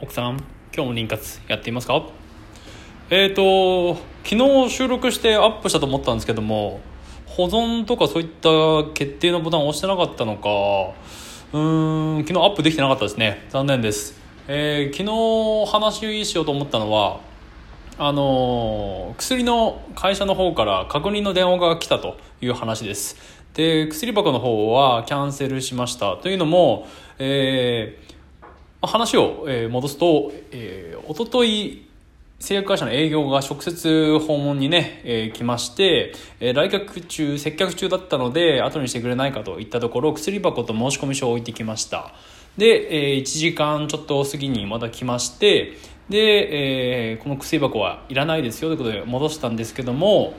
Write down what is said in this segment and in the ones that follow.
奥さん今日も妊活やっていますか？えっ、ー、と昨日収録してアップしたと思ったんですけども保存とかそういった決定のボタンを押してなかったのかうん昨日アップできてなかったですね。残念です。えー、昨日話しようと思ったのはあの薬の会社の方から確認の電話が来たという話です。で薬箱の方はキャンセルしました。というのも、えー、話を戻すと、えー、おととい製薬会社の営業が直接訪問にね、えー、来まして、えー、来客中、接客中だったので、後にしてくれないかといったところ、薬箱と申込書を置いてきました。で、えー、1時間ちょっと過ぎにまた来まして、で、えー、この薬箱はいらないですよということで戻したんですけども、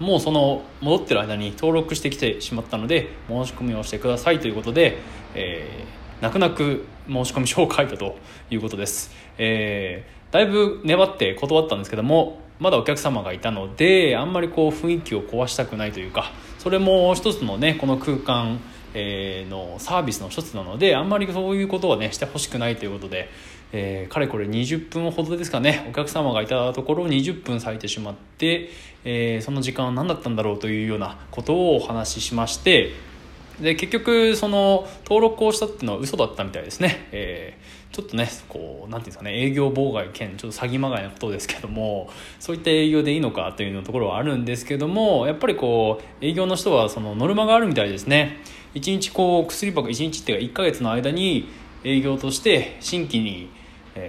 もうその戻ってる間に登録してきてしまったので申し込みをしてくださいということで、えー、泣く泣く申し込み書を書いたということです、えー、だいぶ粘って断ったんですけどもまだお客様がいたのであんまりこう雰囲気を壊したくないというかそれも一つのねこの空間えのサービスの一つなのであんまりそういうことはねしてほしくないということで、えー、かれこれ20分ほどですかねお客様がいたところ20分割いてしまって、えー、その時間は何だったんだろうというようなことをお話ししましてで結局その登録をしたっていうのは嘘だったみたいですね、えー、ちょっとねこうなんていうんですかね営業妨害兼ちょっと詐欺まがいなことですけどもそういった営業でいいのかというのところはあるんですけどもやっぱりこう営業の人はそのノルマがあるみたいですね。1日こう薬箱1日っていうか1ヶ月の間に営業として新規に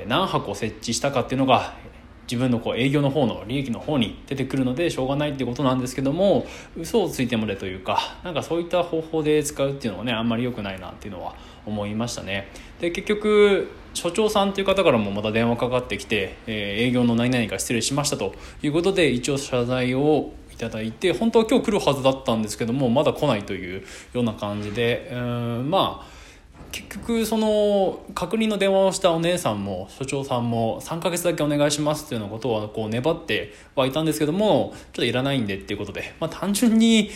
何箱設置したかっていうのが自分のこう営業の方の利益の方に出てくるのでしょうがないってことなんですけども嘘をついてもれというかなんかそういった方法で使うっていうのはねあんまり良くないなっていうのは思いましたね。で結局所長さんっていう方からもまた電話かかってきて、えー、営業の何々か失礼しましたということで一応謝罪をいただいて本当は今日来るはずだったんですけどもまだ来ないというような感じでうんまあ結局その確認の電話をしたお姉さんも所長さんも3ヶ月だけお願いしますっていうようなことはこう粘ってはいたんですけどもちょっといらないんでっていうことで、まあ、単純に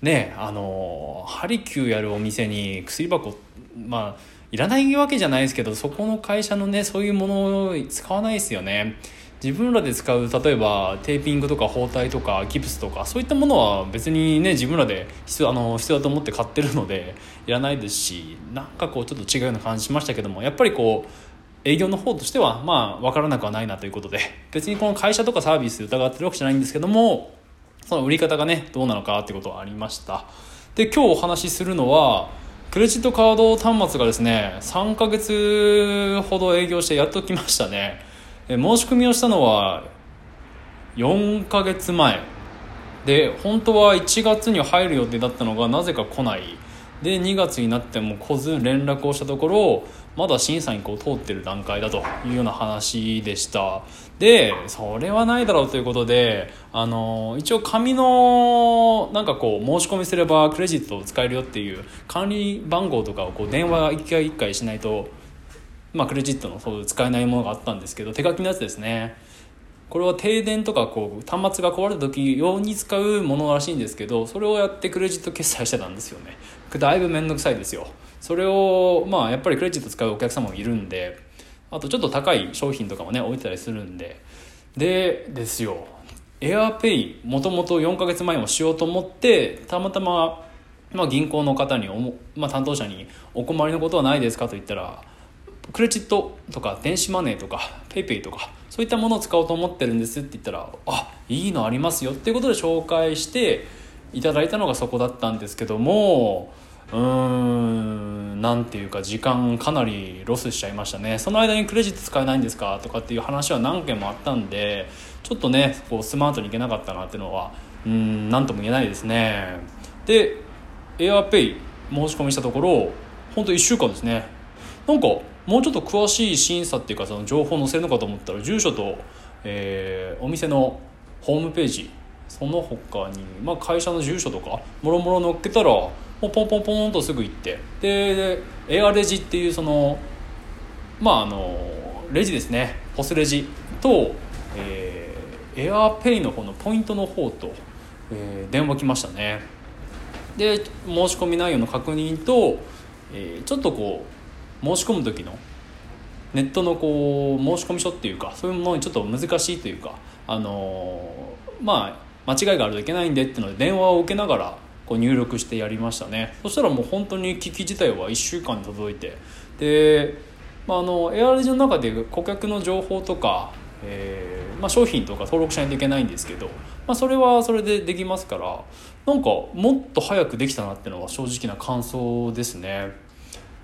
ねあのハリキューやるお店に薬箱まあいらないわけじゃないですけどそこの会社のねそういうものを使わないですよね。自分らで使う例えばテーピングとか包帯とかギプスとかそういったものは別にね自分らで必要あの必要だと思って買ってるのでいらないですしなんかこうちょっと違うような感じしましたけどもやっぱりこう営業の方としてはまあ分からなくはないなということで別にこの会社とかサービス疑ってるわけじゃないんですけどもその売り方がねどうなのかってことはありました。で今日お話しするのはクレジットカード端末がですね3ヶ月ほど営業してやっと来ましたね。申し込みをしたのは4ヶ月前。で本当は1月に入る予定だったのがなぜか来ない。で2月になっても来ず連絡をしたところまだ審査にこう通ってる段階だというような話でした。でそれはないだろうということであの一応紙のなんかこう申し込みすればクレジットを使えるよっていう管理番号とかをこう電話1回1回しないとまあ、クレジットのそう使えないものがあったんですけど手書きのやつですね。これは停電とかこう端末が壊れた時用に使うものらしいんですけどそれをやってクレジット決済してたんですよね。だいぶ面倒くさいですよ。それをまあやっぱりクレジット使うお客様もいるんであとちょっと高い商品とかもね置いてたりするんで。でですよ。AirPay もともと4ヶ月前もしようと思ってたまたま、まあ、銀行の方にまあ、担当者に「お困りのことはないですか?」と言ったらクレジットとか電子マネーとか PayPay とかそういったものを使おうと思ってるんですって言ったらあいいのありますよ。っていうことで紹介していただいたのがそこだったんですけどもうーんなんていうか時間かなりロスしちゃいましたね。その間にクレジット使えないんですかとかっていう話は何件もあったんでちょっとねこうスマートにいけなかったなっていうのはうん何とも言えないですね。で AirPay 申し込みしたところ本当1週間ですね。なんかもうちょっと詳しい審査っていうかその情報載せるのかと思ったら住所と、えー、お店のホームページその他に、まあ、会社の住所とかもろもろ載っけたらもうポンポンポンとすぐ行ってでエアレジっていうそのまああのレジですね。ポスレジと、えー、エアペイの方のポイントの方と、えー、電話来ましたね。で申し込み内容の確認と、えー、ちょっとこう申し込む時のネットのこう申し込み書っていうかそういうものにちょっと難しいというかあのまあ間違いがあるといけないんでっていうので電話を受けながらこう入力してやりましたねそしたらもう本当に機器自体は1週間に届いてで、まあ、あのエアレジの中で顧客の情報とか、えーまあ、商品とか登録しないといけないんですけど、まあ、それはそれでできますからなんかもっと早くできたなっていうのは正直な感想ですね。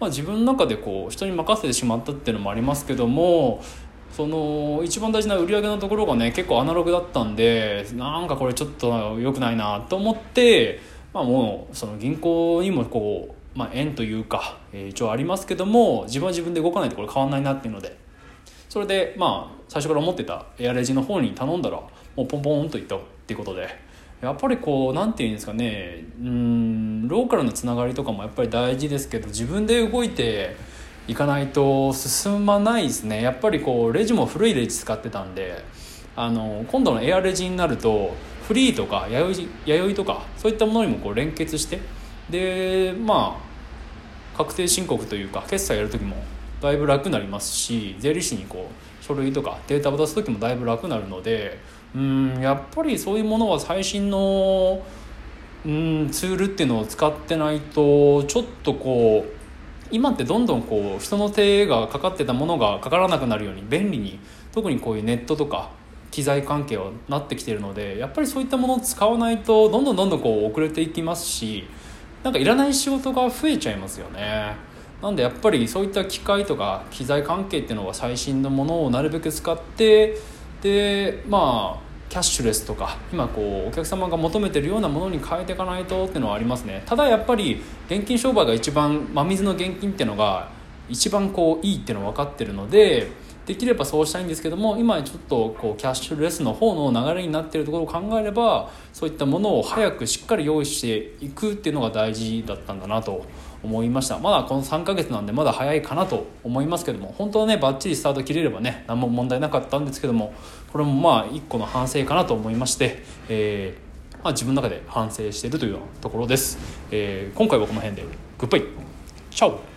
まあ、自分の中でこう人に任せてしまったっていうのもありますけどもその一番大事な売り上げのところがね結構アナログだったんでなんかこれちょっと良くないなと思ってまあ、もうその銀行にもこう、まあ、縁というか、えー、一応ありますけども自分は自分で動かないとこれ変わんないなっていうのでそれでまあ最初から思ってたエアレジの方に頼んだらもうポンポンといったっていうことでやっぱりこう何て言うんですかね。うんローカルのつながりとかもやっぱり大事ですけど自分で動いていかないと進まないですね。やっぱりこうレジも古いレジ使ってたんであの今度のエアレジになるとフリーとか弥生とかそういったものにもこう連結してでまあ確定申告というか決済やる時もだいぶ楽になりますし税理士にこう書類とかデータを出す時もだいぶ楽になるのでうんやっぱりそういうものは最新のうんツールっていうのを使ってないとちょっとこう今ってどんどんこう人の手がかかってたものがかからなくなるように便利に特にこういうネットとか機材関係はなってきてるのでやっぱりそういったものを使わないとどんどんどんどんこう遅れていきますしなんかいらない仕事が増えちゃいますよね。なんでやっぱりそういった機械とか機材関係っていうのは最新のものをなるべく使ってでまあキャッシュレスとか今こうお客様が求めてるようなものに変えていかないとっていうのはありますね。ただやっぱり現金商売が一番真水の現金っていうのが一番こういいっていうのは分かってるのでできればそうしたいんですけども今ちょっとこうキャッシュレスの方の流れになってるところを考えればそういったものを早くしっかり用意していくっていうのが大事だったんだなと思いました。まだこの3ヶ月なんでまだ早いかなと思いますけども本当はねばっちりスタート切れればね何も問題なかったんですけどもこれもまあ一個の反省かなと思いまして、えーまあ、自分の中で反省しているというようなところです、えー、今回はこの辺でグッバイ。チャオ。